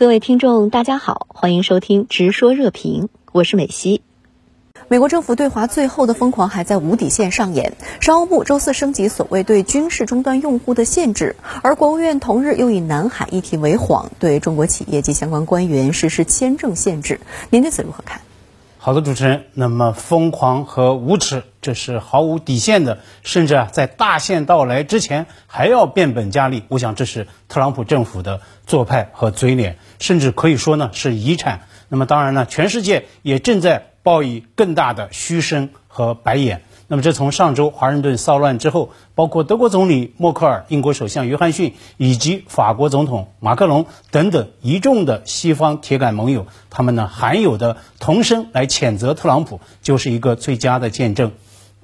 各位听众，大家好，欢迎收听《直说热评》，我是美西。美国政府对华最后的疯狂还在无底线上演。商务部周四升级所谓对军事终端用户的限制，而国务院同日又以南海议题为幌，对中国企业及相关官员实施签证限制。您对此如何看？好的，主持人。那么疯狂和无耻，这是毫无底线的，甚至啊，在大限到来之前还要变本加厉。我想这是特朗普政府的做派和嘴脸，甚至可以说呢是遗产。那么当然呢，全世界也正在报以更大的嘘声和白眼。那么，这从上周华盛顿骚乱之后，包括德国总理默克尔、英国首相约翰逊以及法国总统马克龙等等一众的西方铁杆盟友，他们呢罕有的同声来谴责特朗普，就是一个最佳的见证。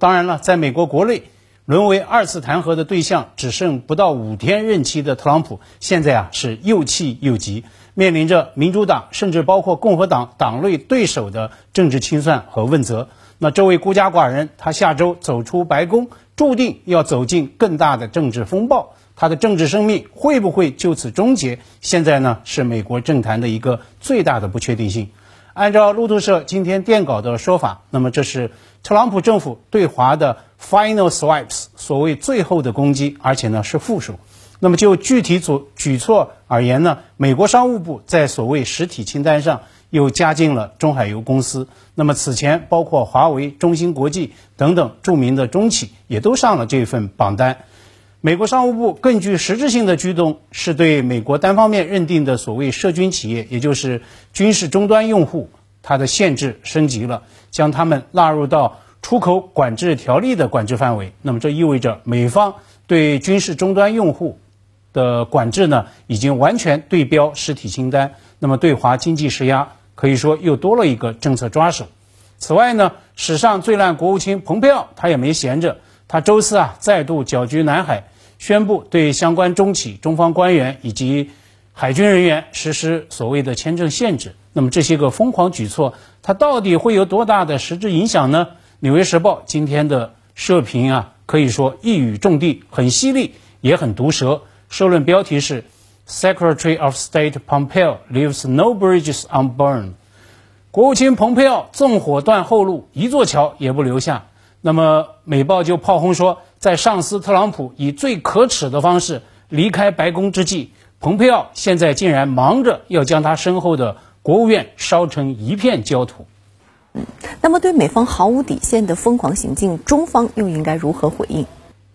当然了，在美国国内，沦为二次弹劾的对象，只剩不到五天任期的特朗普，现在啊是又气又急，面临着民主党甚至包括共和党党内对手的政治清算和问责。那这位孤家寡人，他下周走出白宫，注定要走进更大的政治风暴。他的政治生命会不会就此终结？现在呢，是美国政坛的一个最大的不确定性。按照路透社今天电稿的说法，那么这是特朗普政府对华的 final swipes，所谓最后的攻击，而且呢是负数。那么就具体组举措而言呢，美国商务部在所谓实体清单上。又加进了中海油公司，那么此前包括华为、中芯国际等等著名的中企也都上了这份榜单。美国商务部更具实质性的举动是对美国单方面认定的所谓涉军企业，也就是军事终端用户，它的限制升级了，将他们纳入到出口管制条例的管制范围。那么这意味着美方对军事终端用户的管制呢，已经完全对标实体清单。那么对华经济施压。可以说又多了一个政策抓手。此外呢，史上最烂国务卿蓬佩奥他也没闲着，他周四啊再度搅局南海，宣布对相关中企、中方官员以及海军人员实施所谓的签证限制。那么这些个疯狂举措，它到底会有多大的实质影响呢？《纽约时报》今天的社评啊，可以说一语中的，很犀利，也很毒舌。社论标题是。Secretary of State Pompeo leaves no bridges unburned。国务卿蓬佩奥纵火断后路，一座桥也不留下。那么美报就炮轰说，在上司特朗普以最可耻的方式离开白宫之际，蓬佩奥现在竟然忙着要将他身后的国务院烧成一片焦土。嗯，那么对美方毫无底线的疯狂行径，中方又应该如何回应？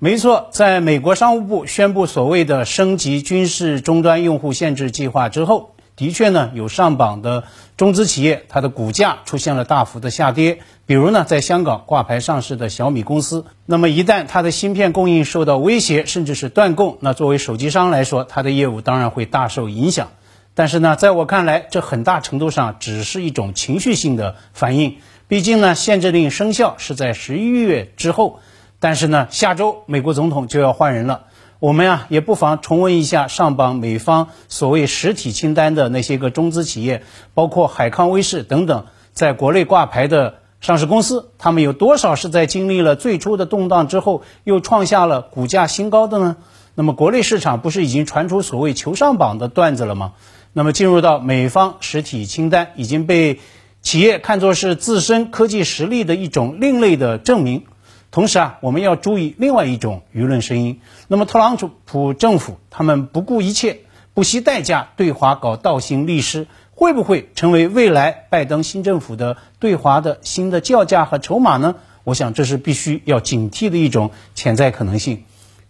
没错，在美国商务部宣布所谓的升级军事终端用户限制计划之后，的确呢有上榜的中资企业，它的股价出现了大幅的下跌。比如呢，在香港挂牌上市的小米公司，那么一旦它的芯片供应受到威胁，甚至是断供，那作为手机商来说，它的业务当然会大受影响。但是呢，在我看来，这很大程度上只是一种情绪性的反应。毕竟呢，限制令生效是在十一月之后。但是呢，下周美国总统就要换人了，我们呀也不妨重温一下上榜美方所谓实体清单的那些个中资企业，包括海康威视等等，在国内挂牌的上市公司，他们有多少是在经历了最初的动荡之后，又创下了股价新高的呢？那么国内市场不是已经传出所谓求上榜的段子了吗？那么进入到美方实体清单，已经被企业看作是自身科技实力的一种另类的证明。同时啊，我们要注意另外一种舆论声音。那么，特朗普政府他们不顾一切、不惜代价对华搞倒行逆施，会不会成为未来拜登新政府的对华的新的叫价和筹码呢？我想这是必须要警惕的一种潜在可能性。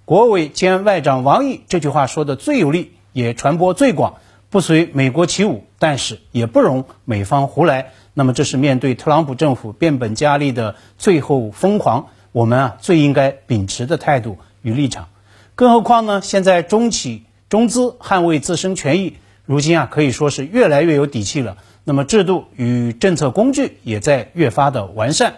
国委兼外长王毅这句话说的最有力，也传播最广。不随美国起舞，但是也不容美方胡来。那么，这是面对特朗普政府变本加厉的最后疯狂。我们啊，最应该秉持的态度与立场，更何况呢？现在中企中资捍卫自身权益，如今啊，可以说是越来越有底气了。那么制度与政策工具也在越发的完善。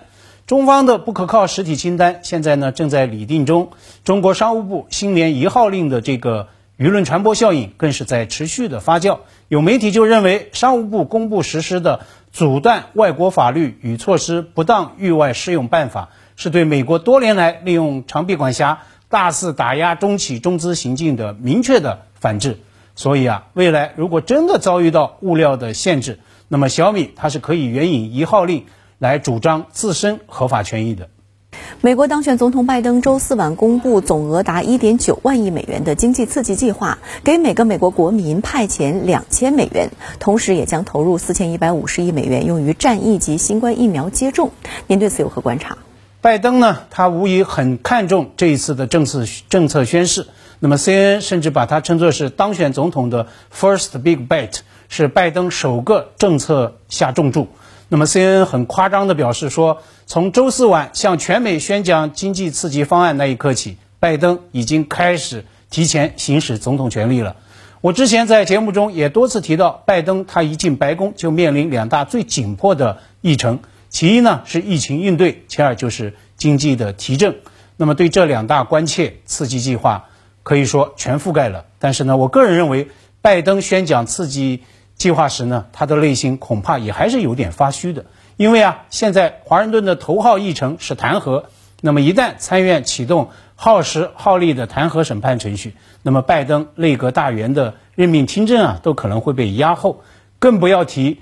中方的不可靠实体清单现在呢正在拟定中。中国商务部新年一号令的这个舆论传播效应更是在持续的发酵。有媒体就认为，商务部公布实施的阻断外国法律与措施不当域外适用办法。是对美国多年来利用长臂管辖、大肆打压中企中资行径的明确的反制。所以啊，未来如果真的遭遇到物料的限制，那么小米它是可以援引一号令来主张自身合法权益的。美国当选总统拜登周四晚公布总额达1.9万亿美元的经济刺激计划，给每个美国国民派遣两千美元，同时也将投入4150亿美元用于战役及新冠疫苗接种。您对此有何观察？拜登呢，他无疑很看重这一次的政策政策宣誓。那么 CNN 甚至把它称作是当选总统的 first big bet，是拜登首个政策下重注。那么 CNN 很夸张地表示说，从周四晚向全美宣讲经济刺激方案那一刻起，拜登已经开始提前行使总统权力了。我之前在节目中也多次提到，拜登他一进白宫就面临两大最紧迫的议程，其一呢是疫情应对，其二就是经济的提振。那么对这两大关切，刺激计划。可以说全覆盖了，但是呢，我个人认为，拜登宣讲刺激计划时呢，他的内心恐怕也还是有点发虚的，因为啊，现在华盛顿的头号议程是弹劾，那么一旦参院启动耗时耗力的弹劾审判程序，那么拜登内阁大员的任命听证啊，都可能会被压后，更不要提。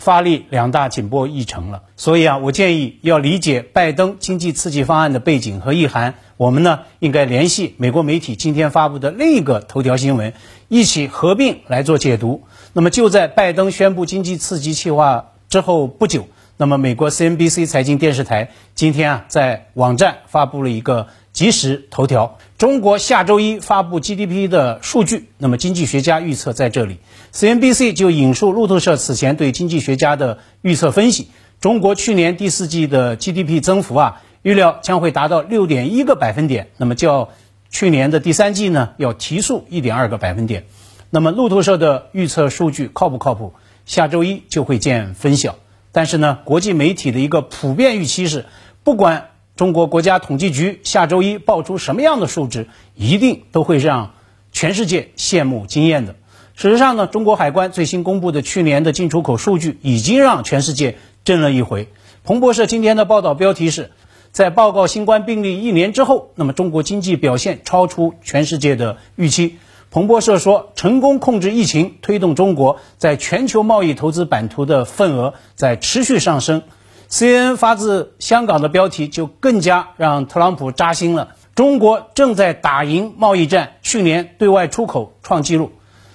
发力两大紧迫议程了，所以啊，我建议要理解拜登经济刺激方案的背景和意涵，我们呢应该联系美国媒体今天发布的另一个头条新闻，一起合并来做解读。那么就在拜登宣布经济刺激计划之后不久，那么美国 CNBC 财经电视台今天啊在网站发布了一个即时头条：中国下周一发布 GDP 的数据。那么经济学家预测在这里。CNBC 就引述路透社此前对经济学家的预测分析，中国去年第四季的 GDP 增幅啊，预料将会达到六点一个百分点，那么较去年的第三季呢要提速一点二个百分点。那么路透社的预测数据靠不靠谱？下周一就会见分晓。但是呢，国际媒体的一个普遍预期是，不管中国国家统计局下周一报出什么样的数值，一定都会让全世界羡慕惊艳的。事实上呢，中国海关最新公布的去年的进出口数据已经让全世界震了一回。彭博社今天的报道标题是，在报告新冠病例一年之后，那么中国经济表现超出全世界的预期。彭博社说，成功控制疫情，推动中国在全球贸易投资版图的份额在持续上升。CNN 发自香港的标题就更加让特朗普扎心了：中国正在打赢贸易战，去年对外出口创纪录。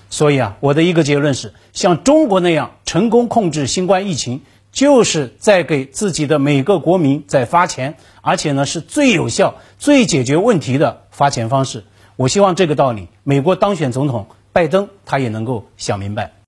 所以啊，我的一个结论是，像中国那样成功控制新冠疫情，就是在给自己的每个国民在发钱，而且呢是最有效、最解决问题的发钱方式。我希望这个道理，美国当选总统拜登他也能够想明白。